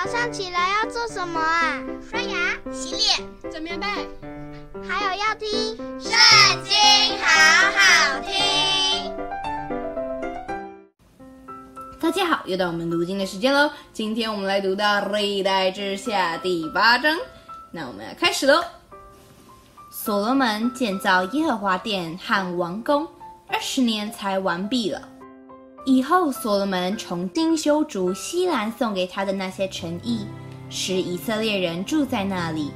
早上起来要做什么啊？刷牙、洗脸、整棉被，还有要听《圣经》，好好听。大家好，又到我们读经的时间喽。今天我们来读到《历代之下》第八章，那我们要开始喽。所罗门建造耶和华殿和王宫，二十年才完毕了。以后，所罗门重新修筑西兰送给他的那些城邑，使以色列人住在那里。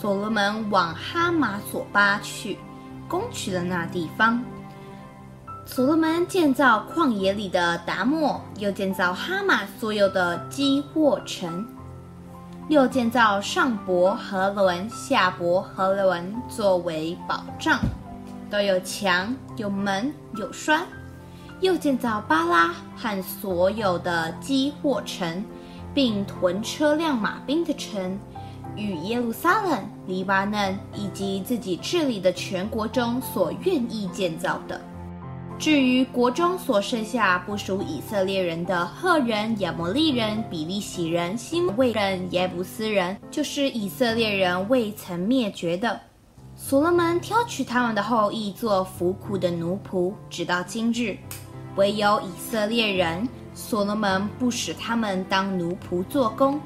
所罗门往哈马索巴去，攻取了那地方。所罗门建造旷野里的达抹，又建造哈马所有的基沃城，又建造上伯和伦、下伯和伦作为保障，都有墙、有门、有栓。又建造巴拉和所有的基霍城，并屯车辆马兵的城，与耶路撒冷、黎巴嫩以及自己治理的全国中所愿意建造的。至于国中所剩下不属以色列人的赫人、亚摩利人、比利洗人、西摩未人、耶布斯人，就是以色列人未曾灭绝的，所罗门挑取他们的后裔做服苦的奴仆，直到今日。唯有以色列人，所罗门不使他们当奴仆做工，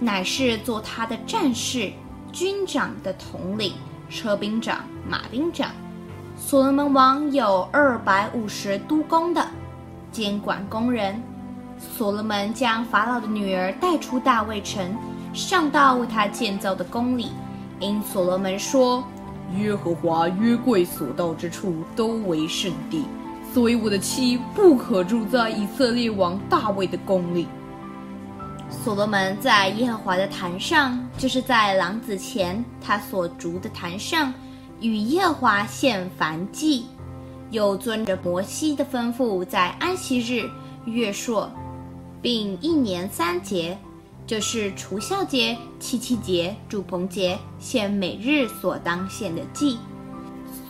乃是做他的战士、军长的统领、车兵长、马兵长。所罗门王有二百五十督工的，监管工人。所罗门将法老的女儿带出大卫城，上到为他建造的宫里，因所罗门说：“耶和华约柜所到之处，都为圣地。”所以我的妻不可住在以色列王大卫的宫里。所罗门在耶和华的坛上，就是在廊子前他所筑的坛上，与耶和华献燔祭，又遵着摩西的吩咐，在安息日、月朔，并一年三节，就是除酵节、七七节、住棚节，献每日所当献的祭。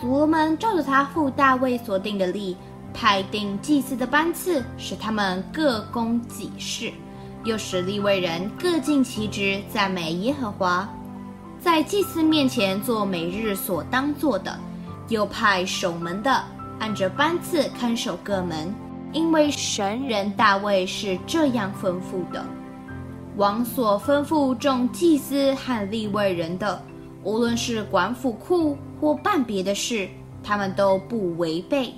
所罗门照着他父大卫所定的例。派定祭司的班次，使他们各供己事，又使利未人各尽其职，赞美耶和华，在祭司面前做每日所当做的。又派守门的，按着班次看守各门，因为神人大卫是这样吩咐的。王所吩咐众祭司和利未人的，无论是管府库或办别的事，他们都不违背。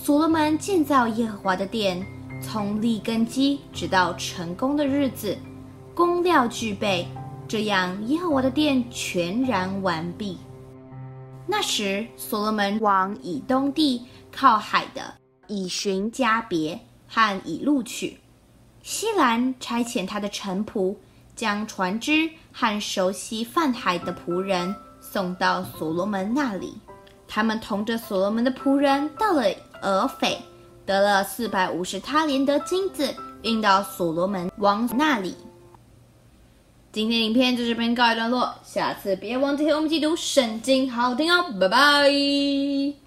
所罗门建造耶和华的殿，从立根基直到成功的日子，工料俱备，这样耶和华的殿全然完毕。那时，所罗门往以东地靠海的以旬迦别和以录去。西兰差遣他的臣仆，将船只和熟悉泛海的仆人送到所罗门那里。他们同着所罗门的仆人到了。俄斐得了四百五十他连的金子，运到所罗门王那里。今天影片就这边告一段落，下次别忘记和我们一起读圣经，好听哦，拜拜。